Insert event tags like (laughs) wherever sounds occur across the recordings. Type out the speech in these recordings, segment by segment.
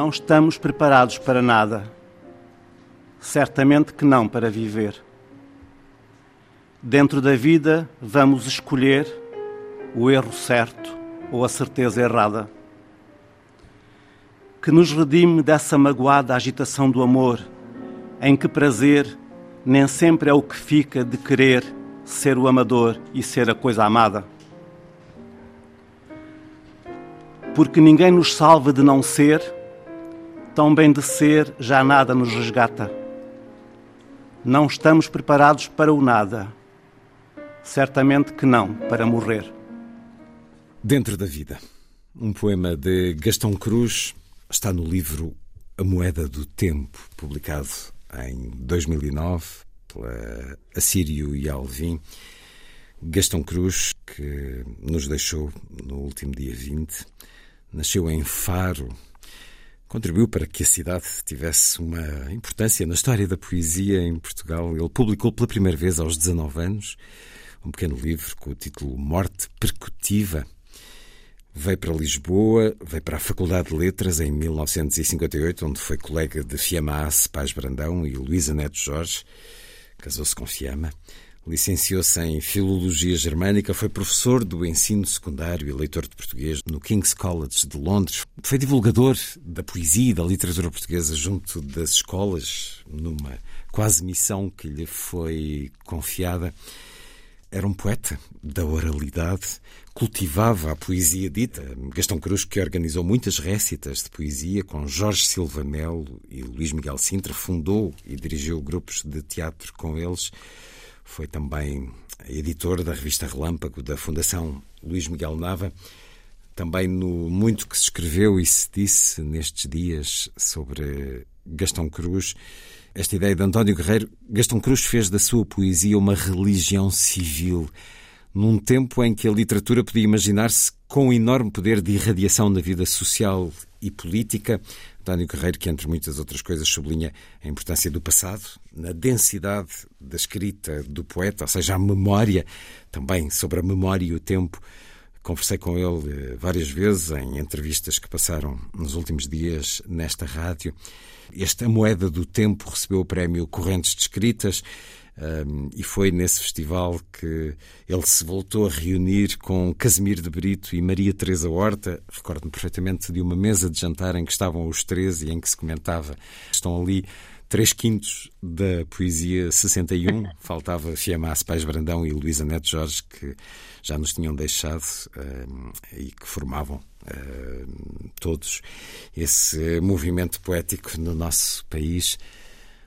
Não estamos preparados para nada. Certamente que não para viver. Dentro da vida, vamos escolher o erro certo ou a certeza errada. Que nos redime dessa magoada agitação do amor, em que prazer nem sempre é o que fica de querer ser o amador e ser a coisa amada. Porque ninguém nos salva de não ser, tão bem de ser já nada nos resgata. Não estamos preparados para o nada Certamente que não, para morrer. Dentro da vida. Um poema de Gastão Cruz está no livro A Moeda do Tempo, publicado em 2009 pela Assírio e Alvim. Gastão Cruz, que nos deixou no último dia 20, nasceu em Faro, contribuiu para que a cidade tivesse uma importância na história da poesia em Portugal. Ele publicou pela primeira vez aos 19 anos um pequeno livro com o título Morte Percutiva. Veio para Lisboa, veio para a Faculdade de Letras em 1958, onde foi colega de Fiamma Ace Paz Brandão e Luísa Neto Jorge. Casou-se com Fiamma. Licenciou-se em Filologia Germânica, foi professor do ensino secundário e leitor de português no King's College de Londres. Foi divulgador da poesia e da literatura portuguesa junto das escolas, numa quase missão que lhe foi confiada. Era um poeta da oralidade, cultivava a poesia dita. Gastão Cruz, que organizou muitas récitas de poesia com Jorge Silva Melo e Luís Miguel Sintra, fundou e dirigiu grupos de teatro com eles. Foi também editor da revista Relâmpago da Fundação Luís Miguel Nava. Também no muito que se escreveu e se disse nestes dias sobre Gastão Cruz, esta ideia de António Guerreiro, Gastão Cruz fez da sua poesia uma religião civil, num tempo em que a literatura podia imaginar-se com um enorme poder de irradiação na vida social e política. António Guerreiro, que entre muitas outras coisas sublinha a importância do passado, na densidade da escrita do poeta, ou seja, a memória, também sobre a memória e o tempo. Conversei com ele eh, várias vezes em entrevistas que passaram nos últimos dias nesta rádio. Esta moeda do tempo recebeu o prémio Correntes de Escritas um, e foi nesse festival que ele se voltou a reunir com Casimiro de Brito e Maria Teresa Horta. Recordo-me perfeitamente de uma mesa de jantar em que estavam os três e em que se comentava. Estão ali três quintos da poesia 61. (laughs) Faltava Fiamas Pais Brandão e Luísa Neto Jorge, que já nos tinham deixado um, e que formavam uh, todos esse movimento poético no nosso país.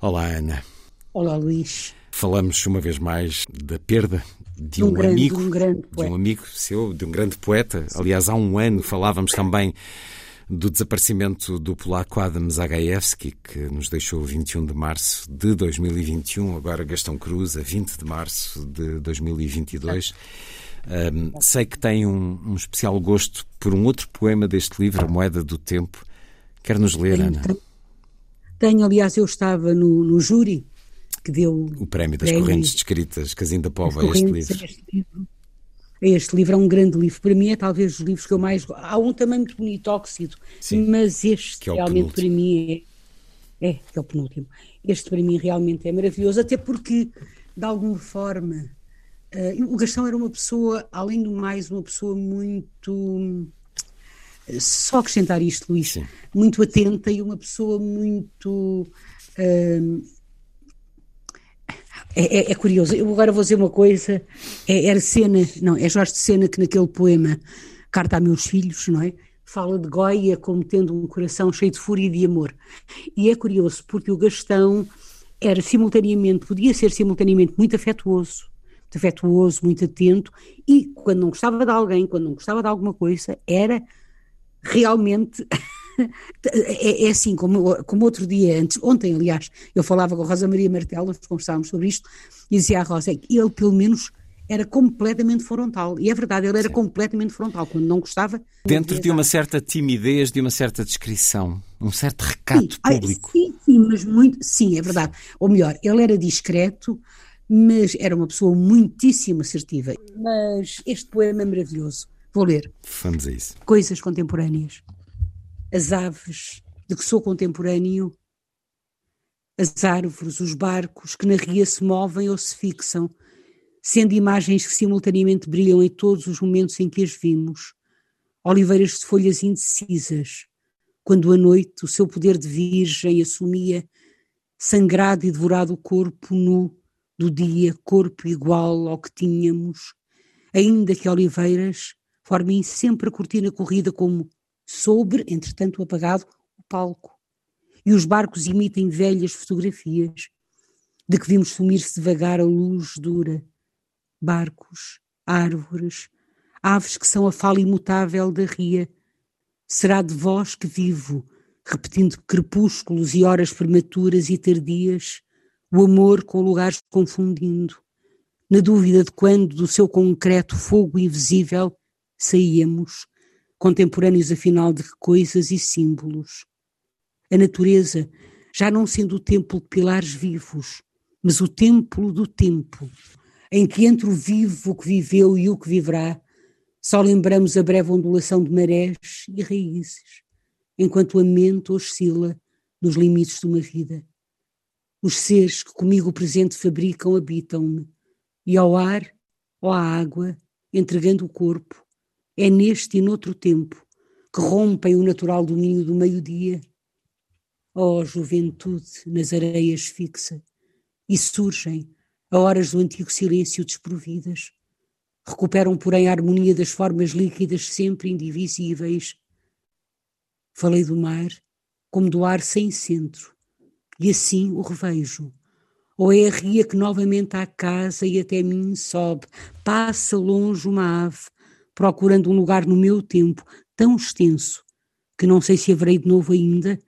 Olá, Ana. Olá, Luís. Falamos uma vez mais da perda de um, um grande, amigo, um de um amigo seu, de um grande poeta. Aliás, há um ano falávamos também do desaparecimento do polaco Adam Zagajewski, que nos deixou 21 de março de 2021, agora Gastão Cruz, a 20 de março de 2022. Um, sei que tem um, um, especial gosto por um outro poema deste livro, A Moeda do Tempo. Quer nos ler, Ana? Tenho, tenho, aliás, eu estava no, no júri que deu o prémio das prémio, correntes descritas, Casim da Pova, a este livro. Este livro. Este livro é um grande livro. Para mim é talvez dos livros que eu mais gosto. Há um também muito bonito, Óxido, Sim, mas este é realmente para mim é, é, que é o penúltimo. Este para mim realmente é maravilhoso, até porque, de alguma forma, Uh, o Gastão era uma pessoa, além do mais, uma pessoa muito. Só acrescentar isto, Luís, Sim. muito atenta e uma pessoa muito. Uh, é, é, é, curioso, eu agora vou dizer uma coisa, é, era Sena, não, é Jorge de Sena que naquele poema Carta a Meus Filhos, não é? Fala de Goya como tendo um coração cheio de fúria e de amor. E é curioso porque o Gastão era simultaneamente, podia ser simultaneamente muito afetuoso, muito afetuoso, muito atento, e quando não gostava de alguém, quando não gostava de alguma coisa, era realmente (laughs) é, é, assim, como, como outro dia, antes, ontem, aliás, eu falava com a Rosa Maria Martelo, nós conversávamos sobre isto, e dizia à Rosa que ele, pelo menos, era completamente frontal. E é verdade, ele era sim. completamente frontal. Quando não gostava. Dentro de uma certa timidez, de uma certa descrição, um certo recato sim, público. sim, sim, mas muito. Sim, é verdade. Ou melhor, ele era discreto, mas era uma pessoa muitíssimo assertiva. Mas este poema é maravilhoso. Vou ler. Vamos a isso. Coisas contemporâneas. As aves de que sou contemporâneo, as árvores, os barcos que na ria se movem ou se fixam, sendo imagens que simultaneamente brilham em todos os momentos em que as vimos. Oliveiras de folhas indecisas, quando a noite o seu poder de virgem assumia, sangrado e devorado o corpo nu do dia, corpo igual ao que tínhamos, ainda que oliveiras formem sempre a cortina corrida como sobre, entretanto apagado, o palco. E os barcos imitem velhas fotografias de que vimos sumir-se devagar a luz dura. Barcos, árvores, aves que são a fala imutável da ria. Será de vós que vivo, repetindo crepúsculos e horas prematuras e tardias, o amor com lugares confundindo, na dúvida de quando do seu concreto fogo invisível saíamos, contemporâneos afinal de coisas e símbolos. A natureza, já não sendo o templo de pilares vivos, mas o templo do tempo, em que entre o vivo, o que viveu e o que viverá, só lembramos a breve ondulação de marés e raízes, enquanto a mente oscila nos limites de uma vida. Os seres que comigo o presente fabricam habitam-me, e ao ar, ou à água, entregando o corpo, é neste e noutro tempo que rompem o natural domínio do meio-dia. Ó oh, juventude nas areias fixa, e surgem, a horas do antigo silêncio desprovidas. Recuperam, porém, a harmonia das formas líquidas sempre indivisíveis. Falei do mar como do ar sem centro, e assim o revejo. Ou é a ria que novamente à casa e até mim sobe, passa longe uma ave, procurando um lugar no meu tempo tão extenso que não sei se haverei de novo ainda,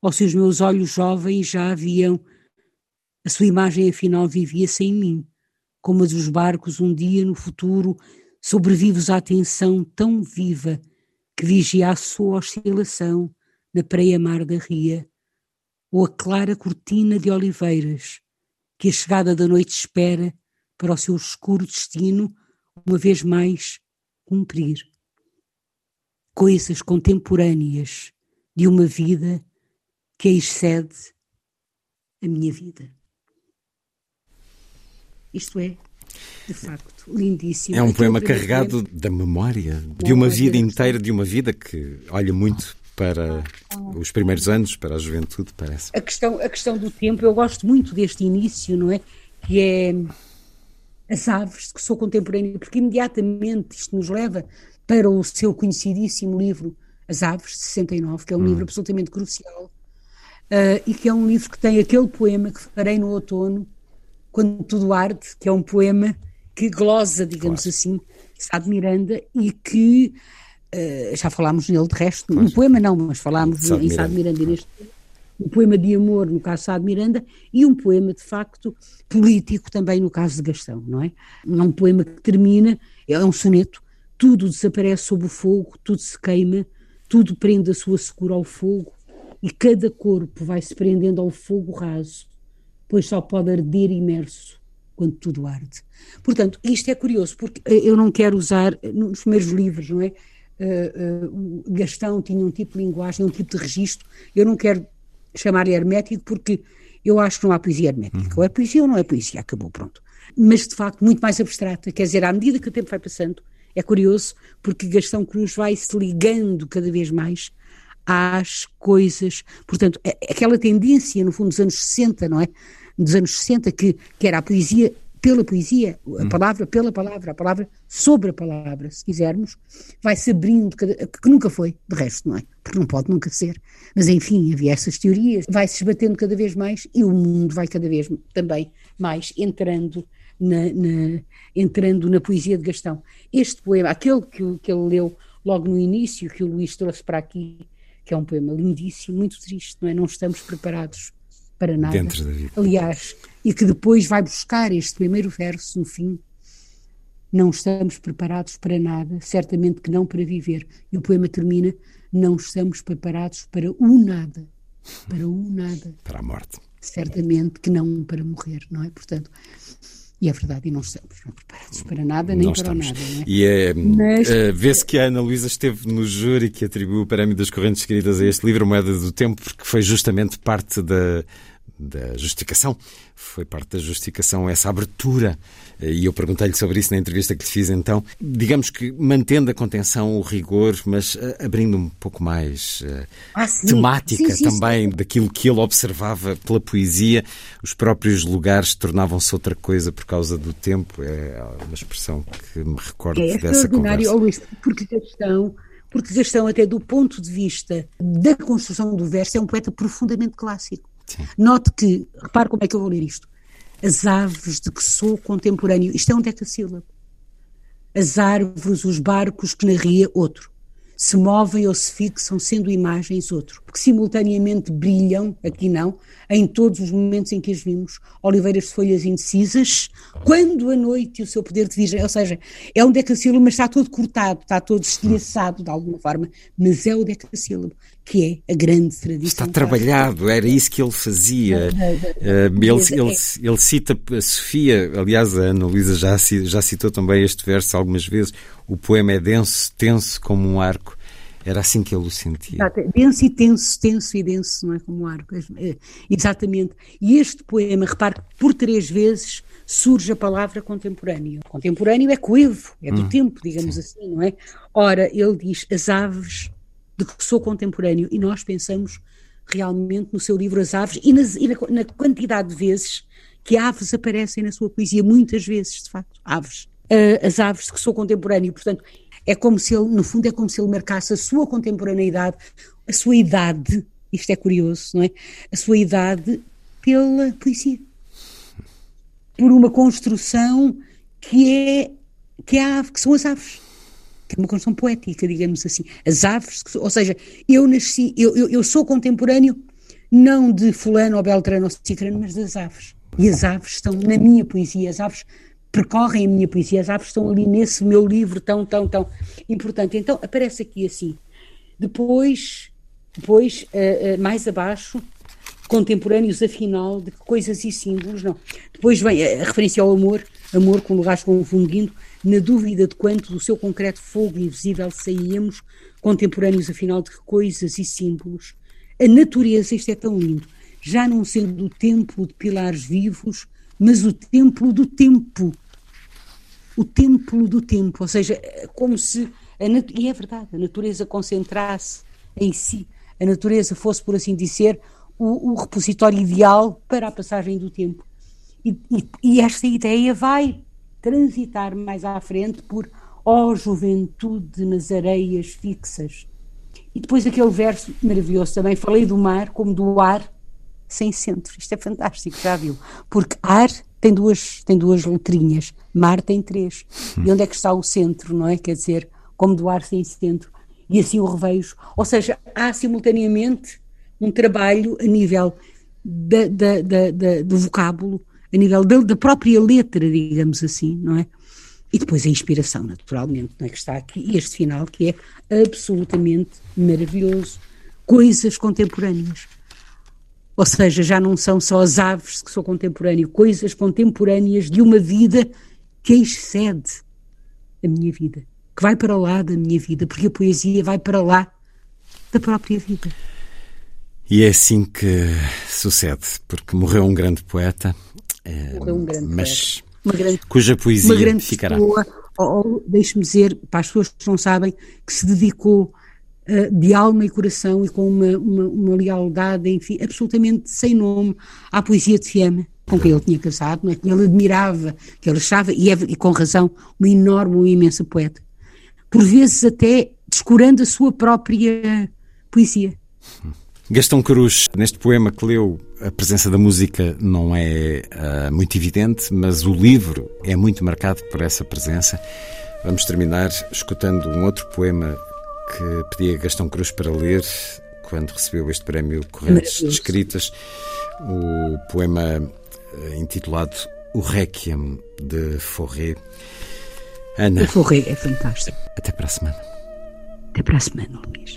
ou se os meus olhos jovens já haviam. A sua imagem afinal vivia sem mim, como a dos barcos um dia no futuro, sobrevivos à tensão tão viva que vigia a sua oscilação na preia-mar da ria, ou a clara cortina de oliveiras que a chegada da noite espera para o seu escuro destino, uma vez mais cumprir. Coisas contemporâneas de uma vida que excede a minha vida. Isto é, de facto, lindíssimo. É um poema carregado da memória de uma vida inteira, de uma vida que olha muito para os primeiros anos, para a juventude, parece. A questão, a questão do tempo, eu gosto muito deste início, não é? Que é as aves, que sou contemporânea, porque imediatamente isto nos leva para o seu conhecidíssimo livro As Aves, de 69, que é um hum. livro absolutamente crucial, uh, e que é um livro que tem aquele poema que farei no outono, Quando Tudo Arde, que é um poema que glosa, digamos claro. assim, Sá de Miranda, e que uh, já falámos nele de resto, no poema não, mas falámos em Sá de Miranda neste um poema de amor no caso de Sá de Miranda e um poema de facto político também no caso de Gastão, não é? É um poema que termina, é um soneto, tudo desaparece sob o fogo, tudo se queima, tudo prende a sua secura ao fogo e cada corpo vai se prendendo ao fogo raso, pois só pode arder imerso quando tudo arde. Portanto, isto é curioso, porque eh, eu não quero usar, eh, nos primeiros livros, não é? Uh, uh, Gastão tinha um tipo de linguagem, um tipo de registro. Eu não quero chamar-lhe hermético porque eu acho que não há poesia hermética. Uhum. Ou é poesia ou não é poesia, acabou, pronto. Mas de facto muito mais abstrata, quer dizer, à medida que o tempo vai passando, é curioso porque Gastão Cruz vai se ligando cada vez mais às coisas. Portanto, aquela tendência, no fundo, dos anos 60, não é? Dos anos 60, que, que era a poesia pela poesia, a hum. palavra pela palavra, a palavra sobre a palavra, se quisermos, vai se abrindo, que nunca foi, de resto, não é? Porque não pode nunca ser. Mas enfim, havia essas teorias, vai se esbatendo cada vez mais e o mundo vai cada vez também mais entrando na, na entrando na poesia de Gastão. Este poema, aquele que, que ele leu logo no início, que o Luís trouxe para aqui, que é um poema lindíssimo, muito triste, não é? Não estamos preparados para nada. Dentro da vida. Aliás, e que depois vai buscar este primeiro verso no fim. Não estamos preparados para nada, certamente que não para viver. E o poema termina: não estamos preparados para o nada. Para o nada. Para a morte. Certamente que não para morrer, não é? Portanto, e é verdade, e não estamos não preparados para nada, nem não para estamos. nada. É? E é, Mas... uh, vê-se que a Ana Luísa esteve no júri que atribuiu o Prémio das Correntes Escritas a este livro, Moeda do Tempo, porque foi justamente parte da, da justificação. Foi parte da justificação essa abertura. E eu perguntei-lhe sobre isso na entrevista que lhe fiz então. Digamos que mantendo a contenção, o rigor, mas uh, abrindo um pouco mais uh, ah, temática sim, sim, também sim. daquilo que ele observava pela poesia. Os próprios lugares tornavam-se outra coisa por causa do tempo. É uma expressão que me recordo é dessa conversa. Luís, porque questão porque Gastão, até do ponto de vista da construção do verso, é um poeta profundamente clássico. Sim. Note que, repare como é que eu vou ler isto. As aves de que sou contemporâneo, isto é um decassílabo. As árvores, os barcos que narria outro. Se movem ou se fixam, sendo imagens outro, porque simultaneamente brilham, aqui não, em todos os momentos em que as vimos, oliveiras de folhas indecisas, quando a noite e o seu poder de virgem, ou seja, é um decassílabo, mas está todo cortado, está todo estilhaçado de alguma forma, mas é o decassílabo, que é a grande tradição. Está trabalhado, era isso que ele fazia. Eh, ele, ele, ele cita a Sofia, aliás, a Ana Luísa já, já citou também este verso algumas vezes, o poema é denso, tenso como um arco. Era assim que ele o sentia. Exato, é denso e tenso, tenso e denso, não é como um arco. É, exatamente. E este poema, repare, por três vezes surge a palavra contemporâneo. Contemporâneo é coevo, é do hum, tempo, digamos sim. assim, não é? Ora, ele diz as aves de que sou contemporâneo e nós pensamos realmente no seu livro As Aves e, nas, e na, na, quantidade de vezes que aves aparecem na sua poesia, muitas vezes, de facto, aves uh, as aves que sou contemporâneo. Portanto, é como se ele, no fundo, é como se ele marcasse a sua contemporaneidade, a sua idade, isto é curioso, não é? A sua idade pela poesia. Por uma construção que é, que é a ave, que são as aves. Uma construção poética, digamos assim. As aves, ou seja, eu nasci, eu, eu, eu sou contemporâneo não de fulano ou beltrano ou cicrano, mas das aves. E as aves estão na minha poesia, as aves percorrem a minha poesia, as aves estão ali nesse meu livro tão, tão, tão importante. Então aparece aqui assim. Depois, depois uh, uh, mais abaixo, contemporâneos afinal de coisas e símbolos, não. Depois vem a, a referência ao amor, amor com lugares confundindo, na dúvida de quanto do seu concreto fogo invisível saíamos, contemporâneos afinal de coisas e símbolos. A natureza, isto é tão lindo, já não sendo o templo de pilares vivos, mas o templo do tempo, o templo do tempo, ou seja, como se, e é verdade, a natureza concentrasse em si, a natureza fosse, por assim dizer, o, o repositório ideal para a passagem do tempo. E, e, e, esta ideia vai transitar mais à frente por ó oh, juventude nas areias fixas. E depois aquele verso maravilhoso também, falei do mar como do ar sem centro. Isto é fantástico, já viu? Porque ar tem duas, tem duas letrinhas, mar tem três. E onde é que está o centro, não é? Quer dizer, como do ar sem centro. E assim o revejo. Ou seja, há simultaneamente um trabalho a nível da, da, da, do vocábulo, a nível da, própria letra, digamos assim, não é? E depois a inspiração, naturalmente, não é? Que está aqui, este final que é absolutamente maravilhoso. Coisas contemporâneas. Ou seja, já não são só as aves que sou contemporâneo, coisas contemporâneas de uma vida que excede a minha vida, que vai para lá da minha vida, porque a poesia vai para lá da própria vida. E é assim que sucede, porque morreu um grande poeta, eh, morreu um grande mas poeta. Uma grande, cuja poesia uma grande ficará. Pessoa, ou, deixe-me dizer, para as pessoas que não sabem, que se dedicou eh, de alma e coração e com uma, uma, uma, lealdade, enfim, absolutamente sem nome à poesia de Fiamma, com quem ele tinha casado, não é? que ele admirava, que ele achava, e, é, e com razão, uma enorme, uma imensa poeta. Por vezes até descurando a sua própria poesia. Gastão Cruz, neste poema que leu, a presença da música não é uh, muito evidente, mas o livro é muito marcado por essa presença. Vamos terminar escutando um outro poema que pedi a Gastão Cruz para ler quando recebeu este prémio Correntes de Escritas, o poema eh, intitulado O Requiem de Forré. Ana. O Forré é fantástico. Até para a semana. Até para a semana, Luís.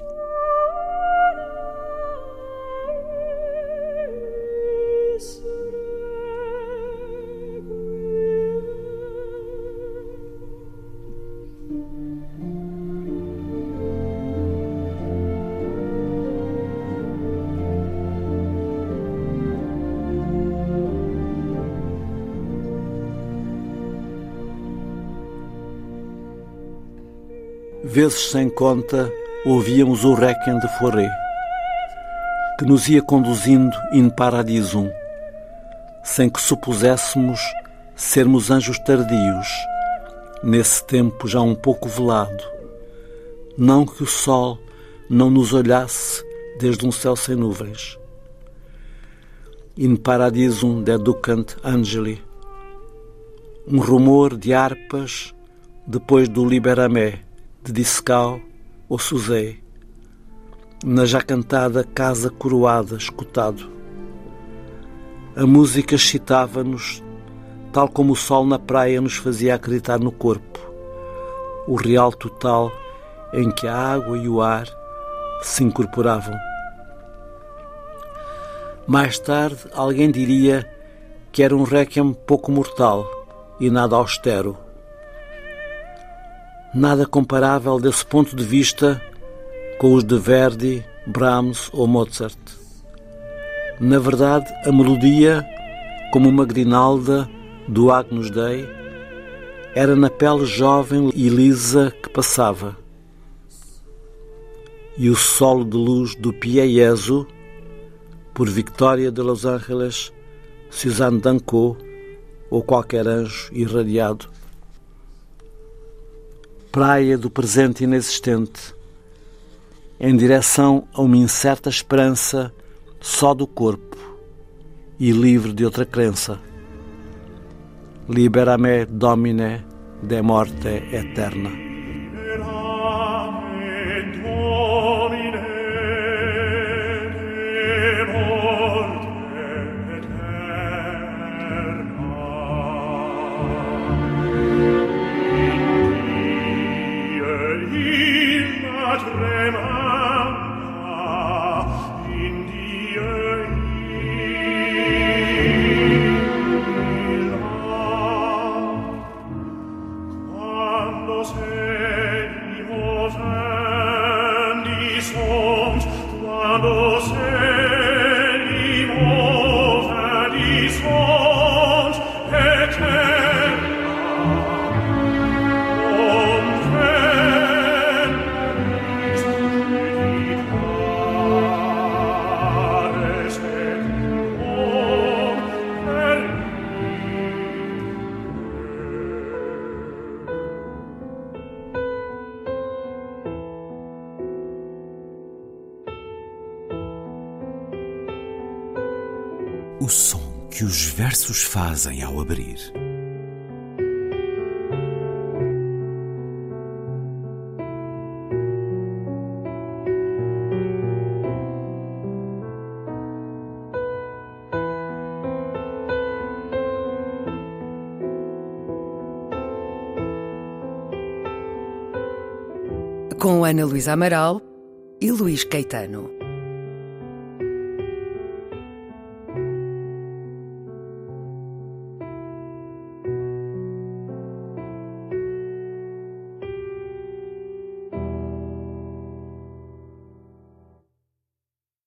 Vezes sem conta, ouvíamos o Requiem de Forêt, que nos ia conduzindo in paradisum, sem que supuséssemos sermos anjos tardios, nesse tempo já um pouco velado. Não que o sol não nos olhasse desde um céu sem nuvens. In paradisum deducant angeli. Um rumor de harpas depois do liberamé de Discal ou Suzé, na já cantada casa coroada, escutado. A música excitava-nos, tal como o sol na praia nos fazia acreditar no corpo, o real total em que a água e o ar se incorporavam. Mais tarde, alguém diria que era um requiem pouco mortal e nada austero nada comparável desse ponto de vista com os de Verdi, Brahms ou Mozart. Na verdade, a melodia, como uma grinalda do Agnus Dei, era na pele jovem e lisa que passava. E o solo de luz do Pie Jesu, por Victoria de Los Angeles, Suzanne Danco ou qualquer anjo irradiado, praia do presente inexistente, em direção a uma incerta esperança só do corpo e livre de outra crença. Libera-me, Domine, de morte eterna. Fazem ao abrir. Com Ana Luísa Amaral e Luís Caetano.